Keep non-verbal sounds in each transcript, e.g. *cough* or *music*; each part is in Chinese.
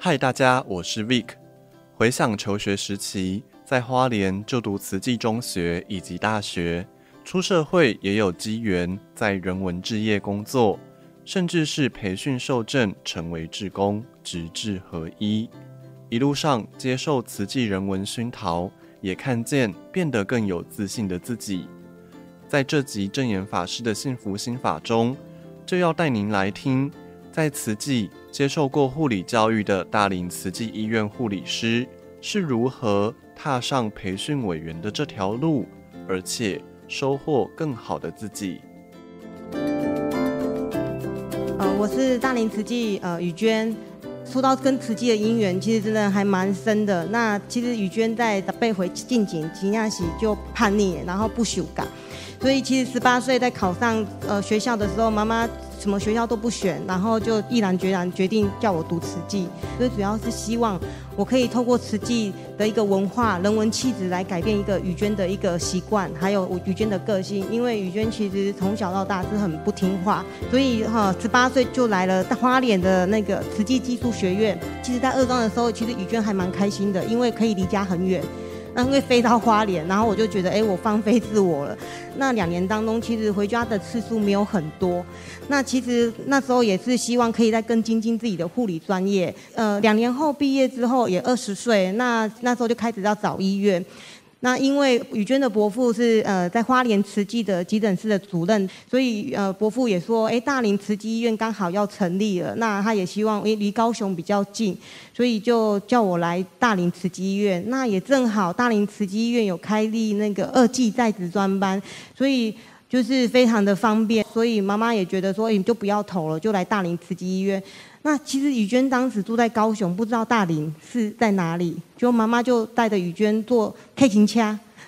嗨，大家，我是 Vic。回想求学时期，在花莲就读慈济中学以及大学，出社会也有机缘在人文置业工作，甚至是培训受证成为志工，直志合一。一路上接受慈济人文熏陶，也看见变得更有自信的自己。在这集证严法师的幸福心法中，就要带您来听。在慈济接受过护理教育的大林慈济医院护理师是如何踏上培训委员的这条路，而且收获更好的自己。呃，我是大林慈济呃雨娟，说到跟慈济的姻缘，其实真的还蛮深的。那其实雨娟在被回进京，吉亚喜就叛逆，然后不修改，所以其实十八岁在考上呃学校的时候，妈妈。什么学校都不选，然后就毅然决然决定叫我读慈济。最主要是希望我可以透过慈济的一个文化、人文气质来改变一个雨娟的一个习惯，还有雨娟的个性。因为雨娟其实从小到大是很不听话，所以哈，十八岁就来了花莲的那个慈济技术学院。其实，在二中的时候，其实雨娟还蛮开心的，因为可以离家很远。那因为飞到花莲，然后我就觉得，哎，我放飞自我了。那两年当中，其实回家的次数没有很多。那其实那时候也是希望可以再更精进自己的护理专业。呃，两年后毕业之后，也二十岁，那那时候就开始要找医院。那因为雨娟的伯父是呃在花莲慈济的急诊室的主任，所以呃伯父也说，哎，大林慈济医院刚好要成立了，那他也希望诶离高雄比较近，所以就叫我来大林慈济医院。那也正好大林慈济医院有开立那个二技在职专班，所以就是非常的方便，所以妈妈也觉得说，你就不要投了，就来大林慈济医院。那其实雨娟当时住在高雄，不知道大林是在哪里，就妈妈就带着雨娟坐 K 型车，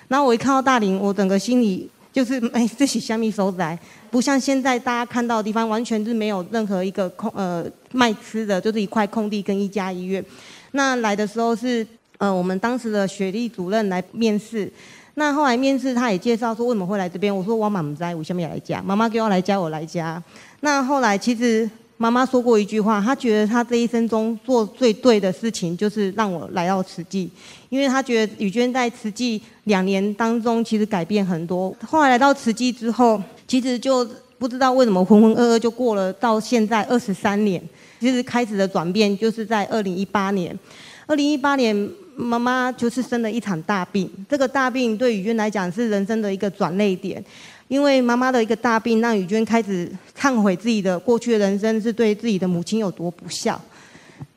然后我一看到大林，我整个心里就是哎，这是虾米所在？不像现在大家看到的地方，完全是没有任何一个空呃卖吃的，就是一块空地跟一家医院。那来的时候是呃我们当时的学历主任来面试，那后来面试他也介绍说为什么会来这边，我说我妈不在，我下面来家，妈妈给我来家，我来家。那后来其实。妈妈说过一句话，她觉得她这一生中做最对的事情就是让我来到慈济，因为她觉得雨娟在慈济两年当中其实改变很多。后来来到慈济之后，其实就不知道为什么浑浑噩噩就过了到现在二十三年。其实开始的转变就是在二零一八年，二零一八年妈妈就是生了一场大病，这个大病对雨娟来讲是人生的一个转捩点。因为妈妈的一个大病，让雨娟开始忏悔自己的过去的人生是对自己的母亲有多不孝。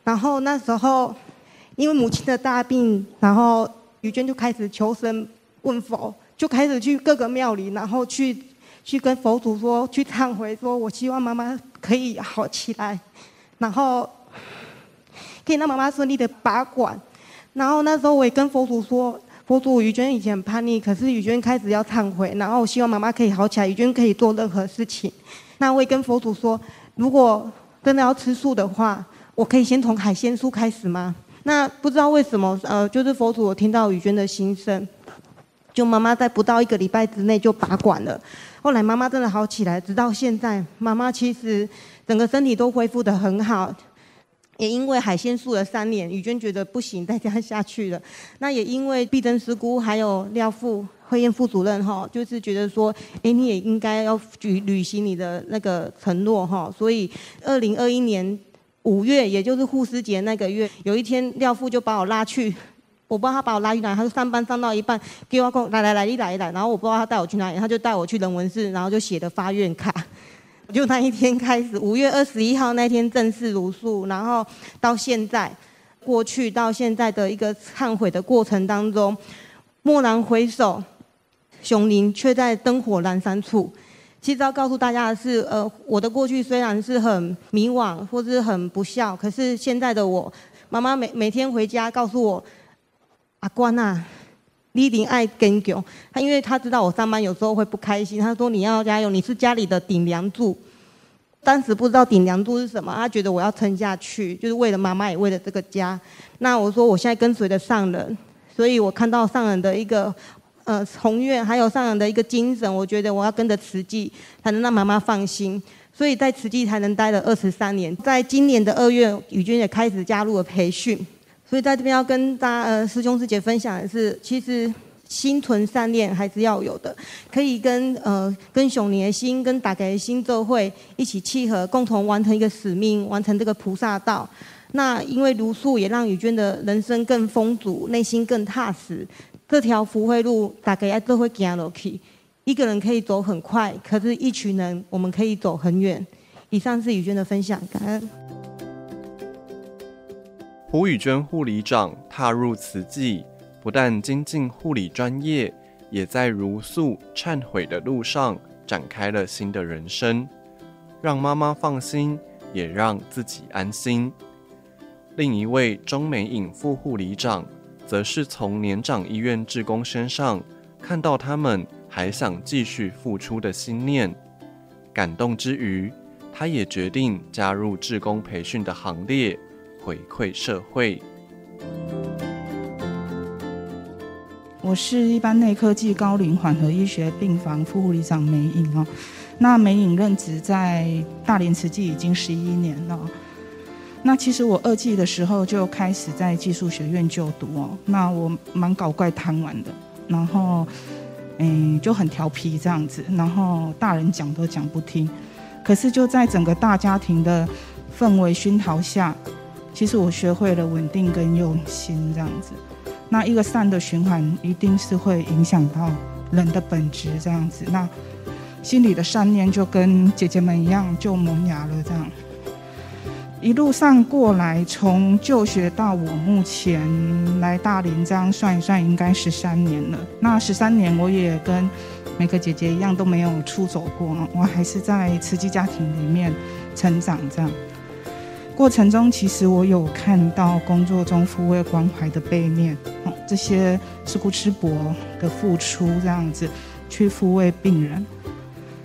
然后那时候，因为母亲的大病，然后雨娟就开始求神问佛，就开始去各个庙里，然后去去跟佛祖说，去忏悔，说我希望妈妈可以好起来，然后可以让妈妈顺利的拔管。然后那时候我也跟佛祖说。佛祖，雨娟以前很叛逆，可是雨娟开始要忏悔，然后我希望妈妈可以好起来，雨娟可以做任何事情。那我也跟佛祖说，如果真的要吃素的话，我可以先从海鲜素开始吗？那不知道为什么，呃，就是佛祖，我听到雨娟的心声，就妈妈在不到一个礼拜之内就拔管了。后来妈妈真的好起来，直到现在，妈妈其实整个身体都恢复得很好。也因为海鲜素了三年，雨娟觉得不行，再这样下去了。*laughs* 那也因为碧珍师姑还有廖副慧燕副主任哈，就是觉得说，哎，你也应该要履履行你的那个承诺哈。所以，二零二一年五月，也就是护师节那个月，有一天廖副就把我拉去，我不知道他把我拉去哪，他说上班上到一半，给我讲来来来，你来一来，然后我不知道他带我去哪里，他就带我去人文室，然后就写的发愿卡。就那一天开始，五月二十一号那天正式茹素，然后到现在，过去到现在的一个忏悔的过程当中，蓦然回首，雄林却在灯火阑珊处。其实要告诉大家的是，呃，我的过去虽然是很迷惘或是很不孝，可是现在的我，妈妈每每天回家告诉我，阿关啊。你一定爱坚强，他因为他知道我上班有时候会不开心，他说你要加油，你是家里的顶梁柱。当时不知道顶梁柱是什么，他觉得我要撑下去，就是为了妈妈，也为了这个家。那我说我现在跟随着上人，所以我看到上人的一个呃宏愿还有上人的一个精神，我觉得我要跟着慈济，才能让妈妈放心。所以在慈济才能待了二十三年。在今年的二月，宇娟也开始加入了培训。所以在这边要跟大家呃师兄师姐分享的是，其实。心存善念还是要有的，可以跟呃跟熊年心、跟大家的心咒会一起契合，共同完成一个使命，完成这个菩萨道。那因为茹素也让宇娟的人生更丰足，内心更踏实。这条福慧路大家都会走下去，一个人可以走很快，可是一群人我们可以走很远。以上是宇娟的分享，感恩。胡宇娟护理长踏入慈济。不但精进护理专业，也在茹素忏悔的路上展开了新的人生，让妈妈放心，也让自己安心。另一位钟美颖副护理长，则是从年长医院志工身上看到他们还想继续付出的心念，感动之余，她也决定加入志工培训的行列，回馈社会。我是一般内科暨高龄缓和医学病房副护理长梅颖哦。那梅颖任职在大连慈济已经十一年了。那其实我二季的时候就开始在技术学院就读哦。那我蛮搞怪贪玩的，然后嗯就很调皮这样子，然后大人讲都讲不听。可是就在整个大家庭的氛围熏陶下，其实我学会了稳定跟用心这样子。那一个善的循环，一定是会影响到人的本质这样子。那心里的善念就跟姐姐们一样，就萌芽了这样。一路上过来，从就学到我目前来大林，这样算一算，应该十三年了。那十三年，我也跟每个姐姐一样，都没有出走过，我还是在慈济家庭里面成长这样。过程中，其实我有看到工作中抚慰关怀的背面，哦，这些师姑师伯的付出，这样子去抚慰病人。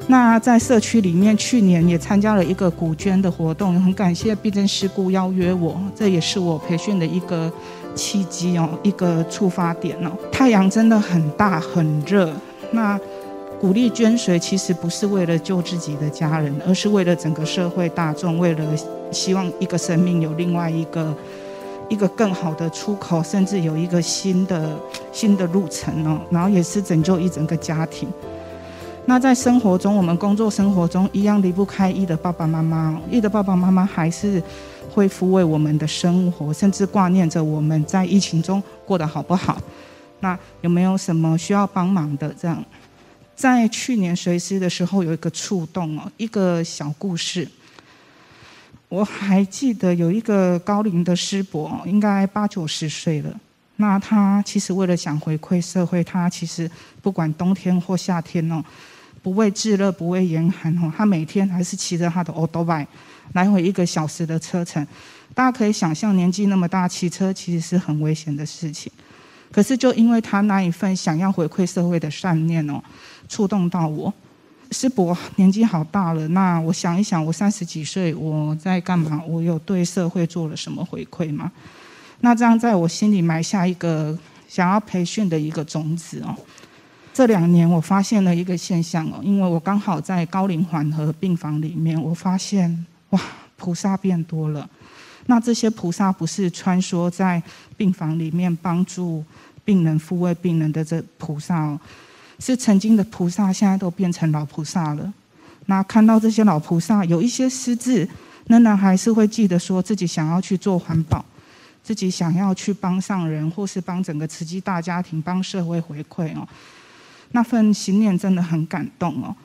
那在社区里面，去年也参加了一个古捐的活动，很感谢碧珍师姑邀约我，这也是我培训的一个契机哦，一个触发点哦。太阳真的很大很热，那。鼓励捐髓，其实不是为了救自己的家人，而是为了整个社会大众，为了希望一个生命有另外一个一个更好的出口，甚至有一个新的新的路程哦。然后也是拯救一整个家庭。那在生活中，我们工作生活中一样离不开一的爸爸妈妈，一的爸爸妈妈还是会抚慰我们的生活，甚至挂念着我们在疫情中过得好不好。那有没有什么需要帮忙的这样？在去年随师的时候，有一个触动哦，一个小故事。我还记得有一个高龄的师伯，应该八九十岁了。那他其实为了想回馈社会，他其实不管冬天或夏天哦，不畏炙热，不畏严寒哦，他每天还是骑着他的欧多拜来回一个小时的车程。大家可以想象，年纪那么大，骑车其实是很危险的事情。可是就因为他那一份想要回馈社会的善念哦。触动到我，师伯年纪好大了。那我想一想，我三十几岁，我在干嘛？我有对社会做了什么回馈吗？那这样在我心里埋下一个想要培训的一个种子哦。这两年我发现了一个现象哦，因为我刚好在高龄缓和病房里面，我发现哇，菩萨变多了。那这些菩萨不是穿梭在病房里面帮助病人、抚慰病人的这菩萨哦。是曾经的菩萨，现在都变成老菩萨了。那看到这些老菩萨，有一些失智，仍然还是会记得说自己想要去做环保，自己想要去帮上人，或是帮整个慈济大家庭、帮社会回馈哦。那份心念真的很感动哦。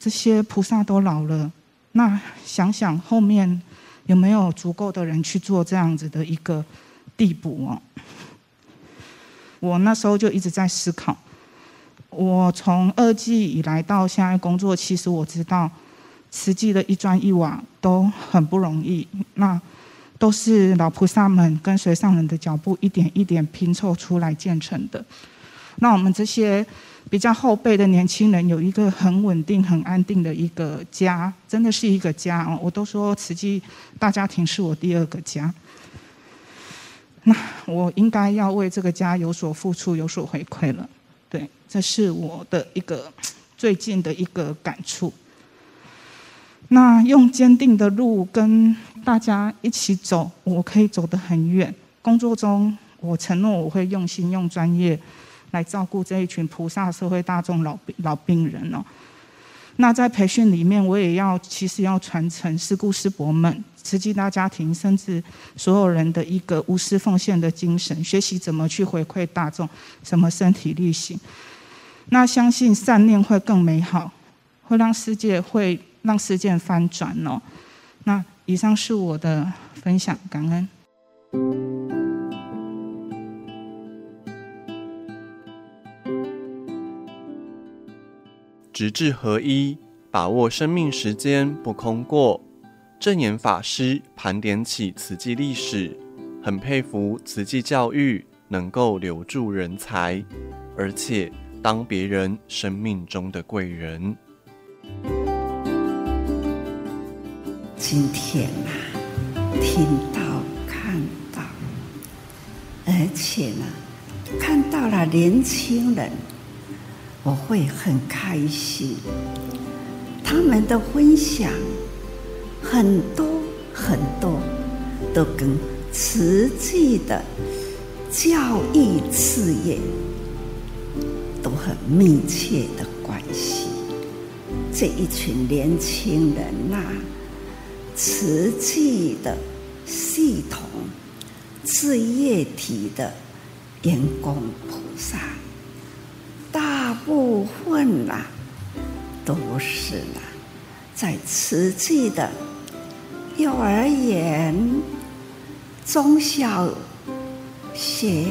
这些菩萨都老了，那想想后面有没有足够的人去做这样子的一个递补哦？我那时候就一直在思考。我从二季以来到现在工作，其实我知道，慈济的一砖一瓦都很不容易，那都是老菩萨们跟随上人的脚步，一点一点拼凑出来建成的。那我们这些比较后辈的年轻人，有一个很稳定、很安定的一个家，真的是一个家哦。我都说慈济大家庭是我第二个家，那我应该要为这个家有所付出、有所回馈了。这是我的一个 *tsk* 最近的一个感触。那用坚定的路跟大家一起走，我可以走得很远。工作中，我承诺我会用心用专业来照顾这一群菩萨社会大众老老病人哦。那在培训里面，我也要其实要传承师姑师伯们、慈济大家庭，甚至所有人的一个无私奉献的精神，学习怎么去回馈大众，什么身体力行。那相信善念会更美好，会让世界会让世界翻转哦。那以上是我的分享，感恩。直至合一，把握生命时间不空过。正言法师盘点起慈济历史，很佩服慈济教育能够留住人才，而且当别人生命中的贵人。今天啊，听到看到，而且呢，看到了年轻人。我会很开心，他们的分享很多很多，都跟慈济的教育事业都很密切的关系。这一群年轻人呐、啊，慈济的系统事业体的员工菩萨。大部分呐，都是啦，在瓷器的幼儿园、中小学，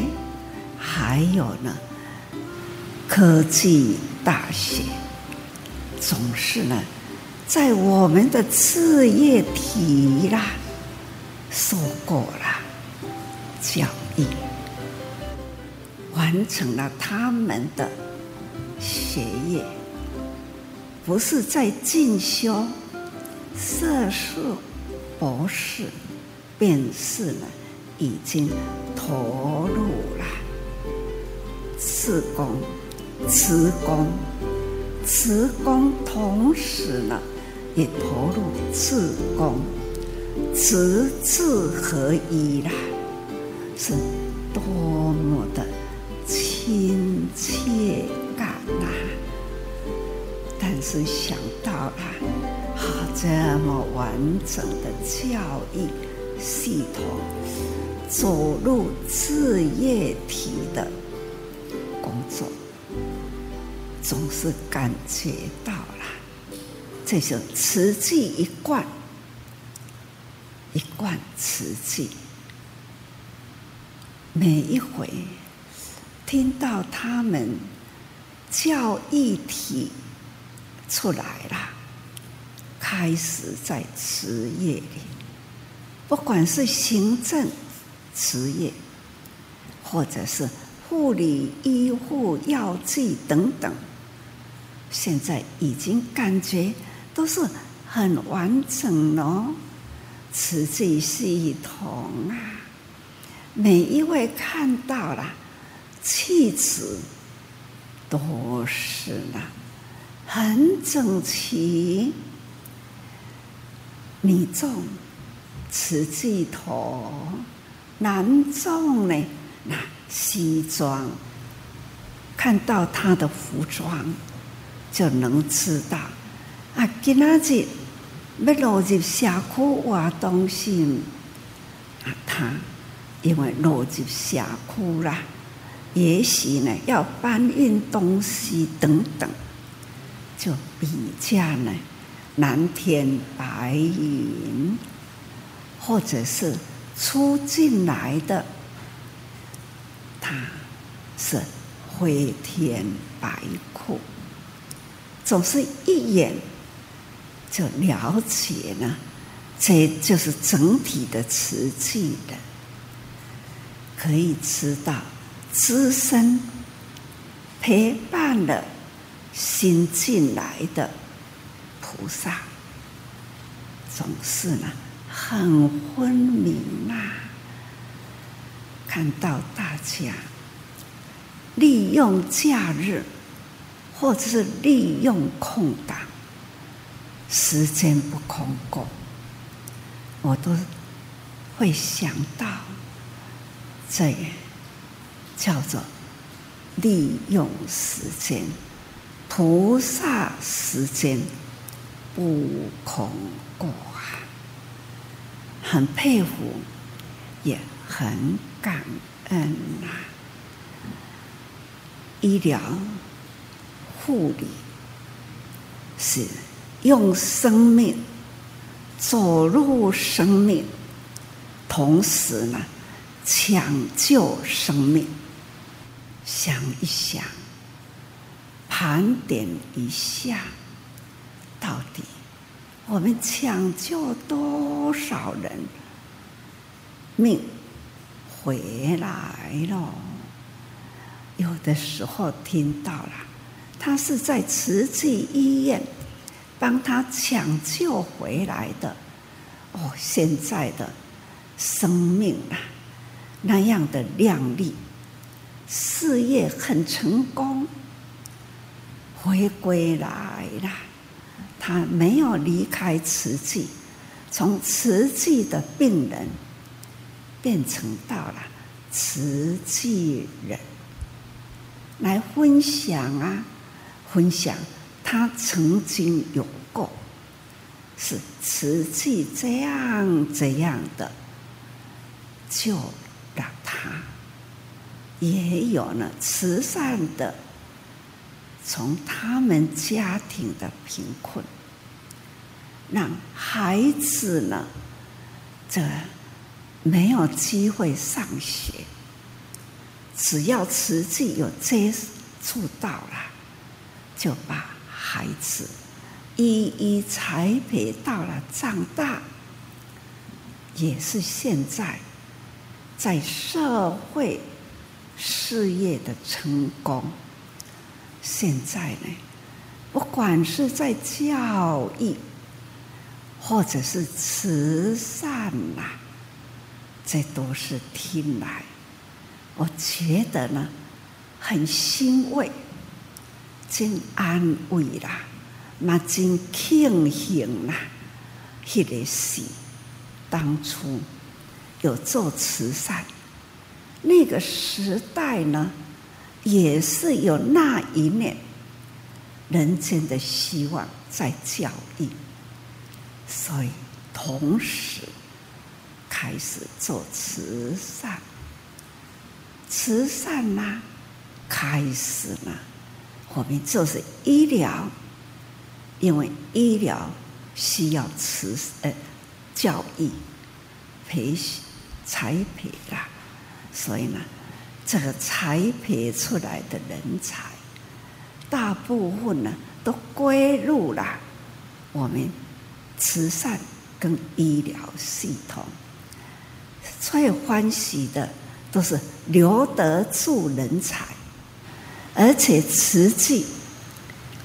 还有呢，科技大学，总是呢，在我们的事业体啦，受过了教育，完成了他们的。学业不是在进修硕士、博士，便是呢，已经投入了志工、慈工、慈工，同时呢，也投入志工，慈智合一啦，是多么的亲切感啊。但是想到了，啊，这么完整的教育系统，走入事业体的工作，总是感觉到了，这是慈济一贯，一贯慈济。每一回听到他们教义体。出来了，开始在职业里，不管是行政、职业，或者是护理、医护、药剂等等，现在已经感觉都是很完整了。慈济系统啊，每一位看到了，气质都是呢。很整齐，女众慈济头，男众呢，那西装，看到他的服装，就能知道啊，今仔日要落入社区挖东西，啊，他因为落入社区啦，也许呢要搬运东西等等。就比较呢，蓝天白云，或者是出进来的，他是灰天白裤，总是一眼就了解了，这就是整体的瓷器的，可以知道资深陪伴了。新进来的菩萨总是呢很分明呐、啊，看到大家利用假日或者是利用空档，时间不空过，我都会想到这叫做利用时间，菩萨时间不空过啊！很佩服，也很感恩呐、医疗。护理是用生命走入生命，同时呢，抢救生命。想一想，盘点一下，到底我们抢救多少人命回来了？有的时候听到了。他是在慈济医院帮他抢救回来的，哦，现在的生命啊，那样的亮丽，事业很成功，回归来了。他没有离开慈济，从慈济的病人变成到了慈济人，来分享啊。分享他曾经有过，是慈济这样这样的就让他，也有呢慈善的，从他们家庭的贫困，让孩子呢这没有机会上学，只要慈济有接触到了。就把孩子一一栽培到了长大，也是现在在社会事业的成功。现在呢，不管是在教育，或者是慈善呐，这都是听来，我觉得呢，很欣慰。真安慰啦，那真庆幸啦！迄个是当初有做慈善，那个时代呢，也是有那一面人间的希望在教育，所以同时开始做慈善，慈善呢、开始了。我们就是医疗，因为医疗需要慈呃教育培训栽培啦，所以呢，这个栽培出来的人才，大部分呢都归入了我们慈善跟医疗系统。最欢喜的都是留得住人才。而且实际，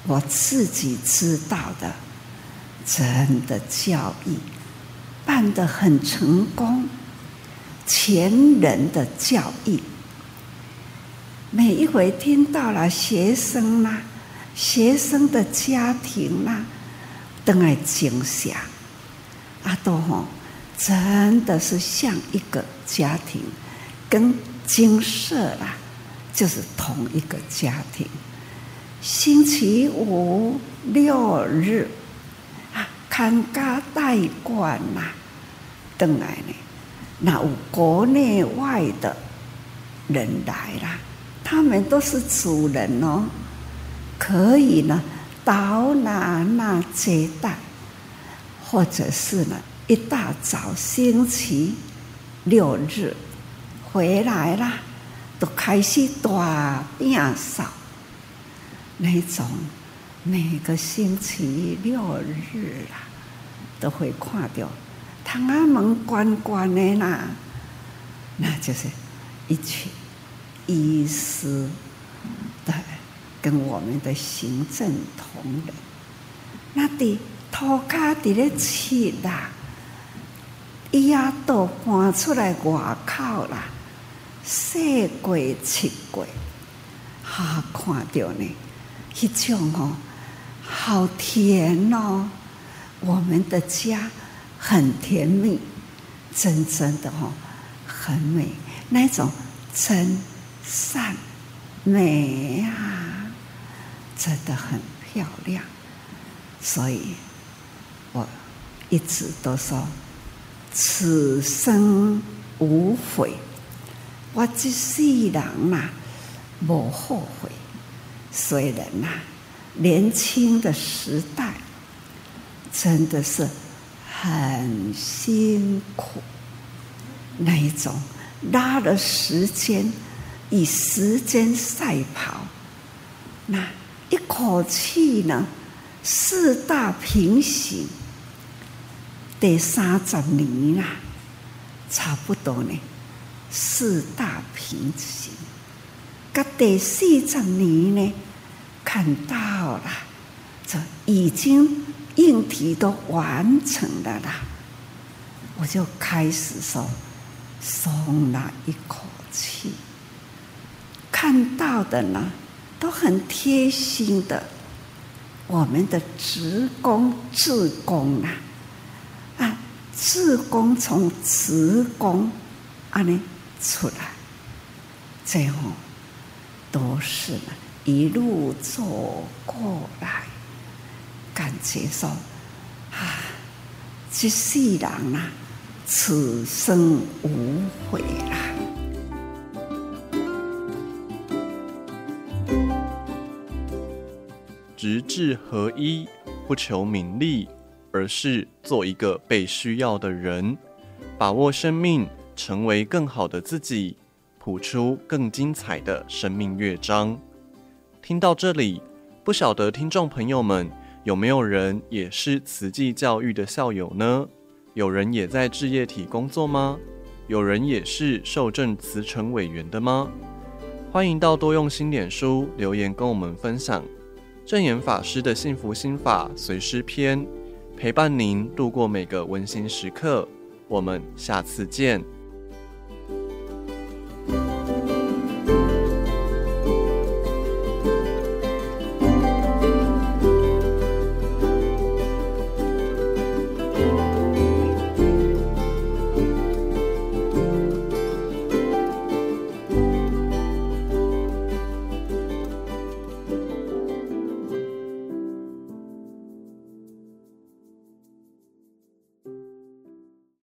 我自己知道的，真的教育办得很成功，前人的教育，每一回听到了学生啦、啊，学生的家庭啦、都爱惊吓，阿多吼，真的是像一个家庭，跟金色啦。就是同一个家庭，星期五六日啊，看家带管呐，等来呢，那有国内外的人来啦，他们都是主人哦，可以呢，到哪那接待，或者是呢，一大早星期六日回来啦。都开始大变少，那种每个星期六日啊，都会看到天安门关关的啦，那就是一群医师对，跟我们的行政同仁，那的头壳在咧切啦，伊也都搬出来外口啦。洗过、七过，哈，看到呢，一种哦，好甜哦，我们的家很甜蜜，真正的哦，很美，那种真善美啊，真的很漂亮，所以我一直都说，此生无悔，我这世人呐，无后悔。虽然呐，年轻的时代真的是很辛苦，那一种拉了时间，以时间赛跑，那一口气呢，四大平行，第三十年啦，差不多呢，四大平行。个第四十年呢，看到了，这已经硬体都完成了啦，我就开始说松了一口气。看到的呢，都很贴心的，我们的职工、志工啊，啊，志工从职工啊呢出来，最后。都是一路走过来，感觉说啊，这世人啊，此生无悔啦。直至合一，不求名利，而是做一个被需要的人，把握生命，成为更好的自己。谱出更精彩的生命乐章。听到这里，不晓得听众朋友们有没有人也是慈济教育的校友呢？有人也在置业体工作吗？有人也是受证慈诚委员的吗？欢迎到多用心脸书留言跟我们分享。证严法师的幸福心法随师篇，陪伴您度过每个温馨时刻。我们下次见。